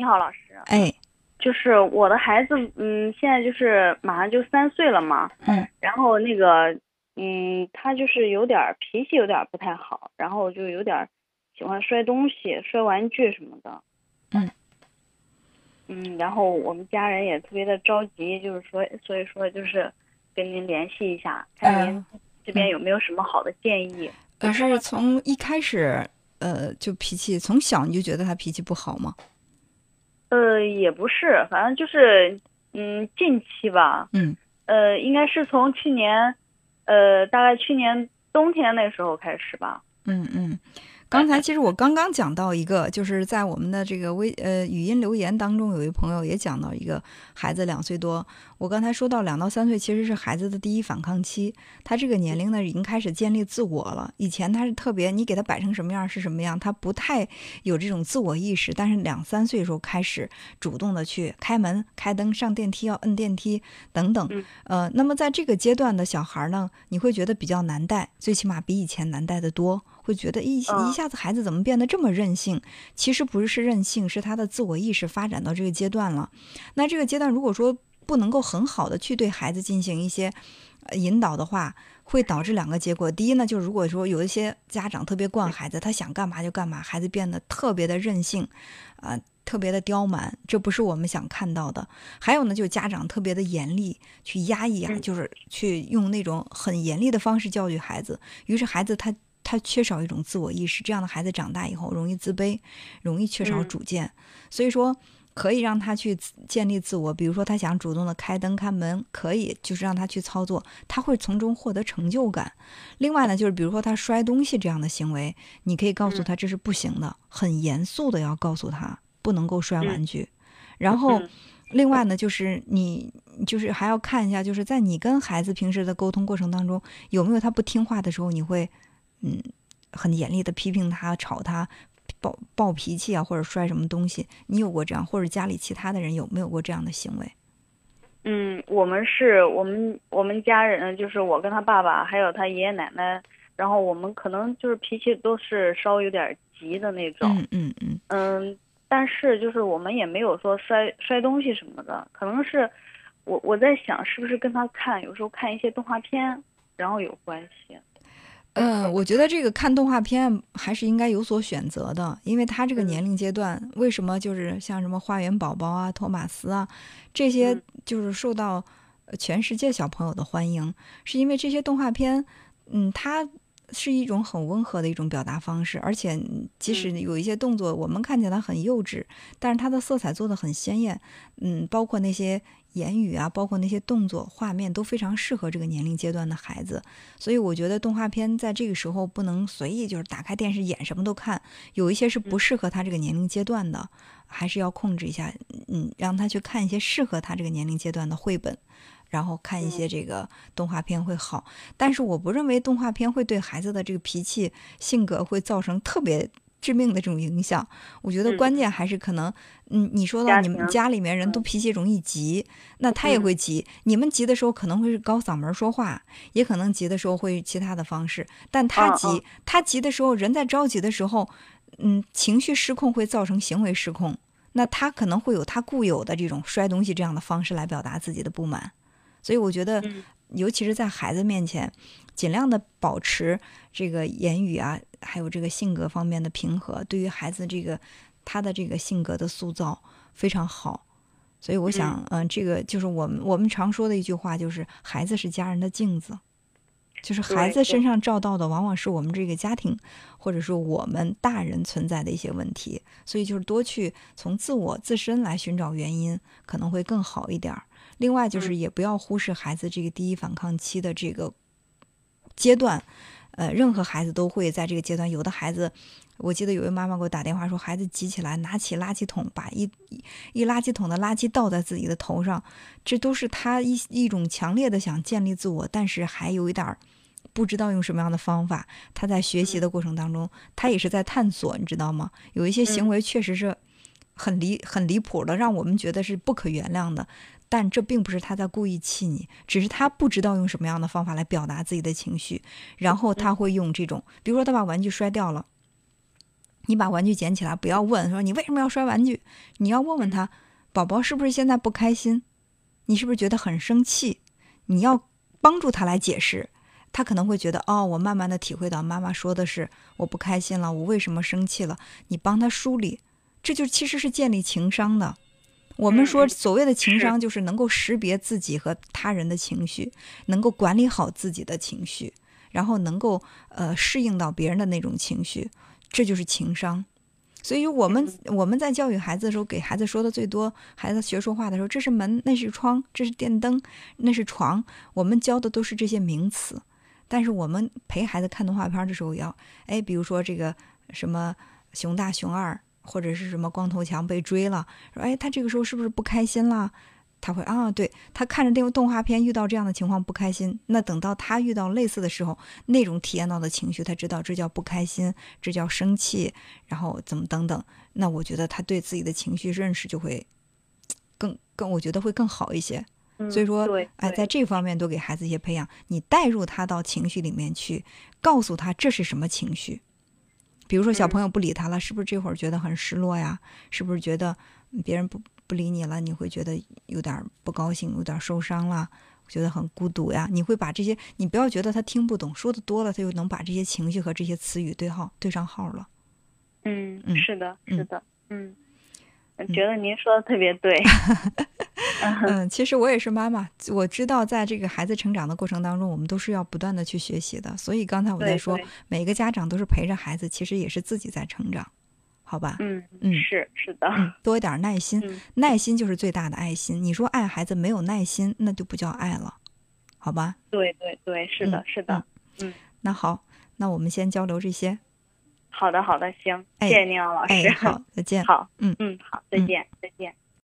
你好，老师。哎，就是我的孩子，嗯，现在就是马上就三岁了嘛。嗯。然后那个，嗯，他就是有点脾气，有点不太好，然后就有点喜欢摔东西、摔玩具什么的。嗯。嗯，然后我们家人也特别的着急，就是说，所以说就是跟您联系一下，看您这边有没有什么好的建议。可是从一开始，呃，就脾气从小你就觉得他脾气不好吗？呃，也不是，反正就是，嗯，近期吧，嗯，呃，应该是从去年，呃，大概去年冬天那时候开始吧，嗯嗯。刚才其实我刚刚讲到一个，就是在我们的这个微呃语音留言当中，有一朋友也讲到一个孩子两岁多。我刚才说到两到三岁其实是孩子的第一反抗期，他这个年龄呢已经开始建立自我了。以前他是特别，你给他摆成什么样是什么样，他不太有这种自我意识。但是两三岁的时候开始主动的去开门、开灯、上电梯要摁电梯等等。呃，那么在这个阶段的小孩呢，你会觉得比较难带，最起码比以前难带的多。会觉得一一下子孩子怎么变得这么任性？其实不是是任性，是他的自我意识发展到这个阶段了。那这个阶段如果说不能够很好的去对孩子进行一些引导的话，会导致两个结果。第一呢，就是如果说有一些家长特别惯孩子，他想干嘛就干嘛，孩子变得特别的任性，啊，特别的刁蛮，这不是我们想看到的。还有呢，就是家长特别的严厉，去压抑啊，就是去用那种很严厉的方式教育孩子，于是孩子他。他缺少一种自我意识，这样的孩子长大以后容易自卑，容易缺少主见。所以说，可以让他去建立自我。比如说，他想主动的开灯、开门，可以就是让他去操作，他会从中获得成就感。另外呢，就是比如说他摔东西这样的行为，你可以告诉他这是不行的，很严肃的要告诉他不能够摔玩具。然后，另外呢，就是你就是还要看一下，就是在你跟孩子平时的沟通过程当中，有没有他不听话的时候，你会。嗯，很严厉的批评他、吵他、暴暴脾气啊，或者摔什么东西，你有过这样，或者家里其他的人有没有过这样的行为？嗯，我们是我们我们家人，就是我跟他爸爸还有他爷爷奶奶，然后我们可能就是脾气都是稍微有点急的那种。嗯嗯嗯。嗯，但是就是我们也没有说摔摔东西什么的，可能是我我在想是不是跟他看有时候看一些动画片，然后有关系。嗯，我觉得这个看动画片还是应该有所选择的，因为他这个年龄阶段，为什么就是像什么花园宝宝啊、托马斯啊，这些就是受到全世界小朋友的欢迎，是因为这些动画片，嗯，它是一种很温和的一种表达方式，而且即使有一些动作我们看起来很幼稚，但是它的色彩做的很鲜艳，嗯，包括那些。言语啊，包括那些动作、画面都非常适合这个年龄阶段的孩子，所以我觉得动画片在这个时候不能随意就是打开电视演什么都看，有一些是不适合他这个年龄阶段的，还是要控制一下，嗯，让他去看一些适合他这个年龄阶段的绘本，然后看一些这个动画片会好。但是我不认为动画片会对孩子的这个脾气、性格会造成特别。致命的这种影响，我觉得关键还是可能，嗯，你说到你们家里面人都脾气容易急，那他也会急。你们急的时候可能会是高嗓门说话，也可能急的时候会其他的方式。但他急，他急的时候，人在着急的时候，嗯，情绪失控会造成行为失控。那他可能会有他固有的这种摔东西这样的方式来表达自己的不满。所以我觉得，尤其是在孩子面前，尽量的保持这个言语啊。还有这个性格方面的平和，对于孩子这个他的这个性格的塑造非常好，所以我想，嗯，这个就是我们我们常说的一句话，就是孩子是家人的镜子，就是孩子身上照到的往往是我们这个家庭或者说我们大人存在的一些问题，所以就是多去从自我自身来寻找原因，可能会更好一点儿。另外就是也不要忽视孩子这个第一反抗期的这个阶段。呃，任何孩子都会在这个阶段。有的孩子，我记得有位妈妈给我打电话说，孩子急起来，拿起垃圾桶，把一一垃圾桶的垃圾倒在自己的头上，这都是他一一种强烈的想建立自我，但是还有一点儿不知道用什么样的方法。他在学习的过程当中，他也是在探索，你知道吗？有一些行为确实是很离很离谱的，让我们觉得是不可原谅的。但这并不是他在故意气你，只是他不知道用什么样的方法来表达自己的情绪，然后他会用这种，比如说他把玩具摔掉了，你把玩具捡起来，不要问说你为什么要摔玩具，你要问问他，宝宝是不是现在不开心？你是不是觉得很生气？你要帮助他来解释，他可能会觉得哦，我慢慢的体会到妈妈说的是我不开心了，我为什么生气了？你帮他梳理，这就其实是建立情商的。我们说所谓的情商，就是能够识别自己和他人的情绪，能够管理好自己的情绪，然后能够呃适应到别人的那种情绪，这就是情商。所以我们我们在教育孩子的时候，给孩子说的最多，孩子学说话的时候，这是门，那是窗，这是电灯，那是床，我们教的都是这些名词。但是我们陪孩子看动画片的时候，要哎，比如说这个什么熊大熊二。或者是什么光头强被追了，说哎，他这个时候是不是不开心了？他会啊，对他看着这个动画片遇到这样的情况不开心。那等到他遇到类似的时候，那种体验到的情绪，他知道这叫不开心，这叫生气，然后怎么等等。那我觉得他对自己的情绪认识就会更更，我觉得会更好一些。所以说，哎，在这方面多给孩子一些培养，你带入他到情绪里面去，告诉他这是什么情绪。比如说小朋友不理他了，是不是这会儿觉得很失落呀？是不是觉得别人不不理你了，你会觉得有点不高兴，有点受伤了，觉得很孤独呀？你会把这些，你不要觉得他听不懂，说的多了，他就能把这些情绪和这些词语对号对上号了。嗯，是的，是的，嗯。觉得您说的特别对。嗯，其实我也是妈妈，我知道在这个孩子成长的过程当中，我们都是要不断的去学习的。所以刚才我在说，每个家长都是陪着孩子，其实也是自己在成长，好吧？嗯嗯，是是的，多一点耐心，耐心就是最大的爱心。你说爱孩子没有耐心，那就不叫爱了，好吧？对对对，是的，是的。嗯，那好，那我们先交流这些。好的，好的，行，谢谢您啊，老师。好，再见。好，嗯，好，再见，再见。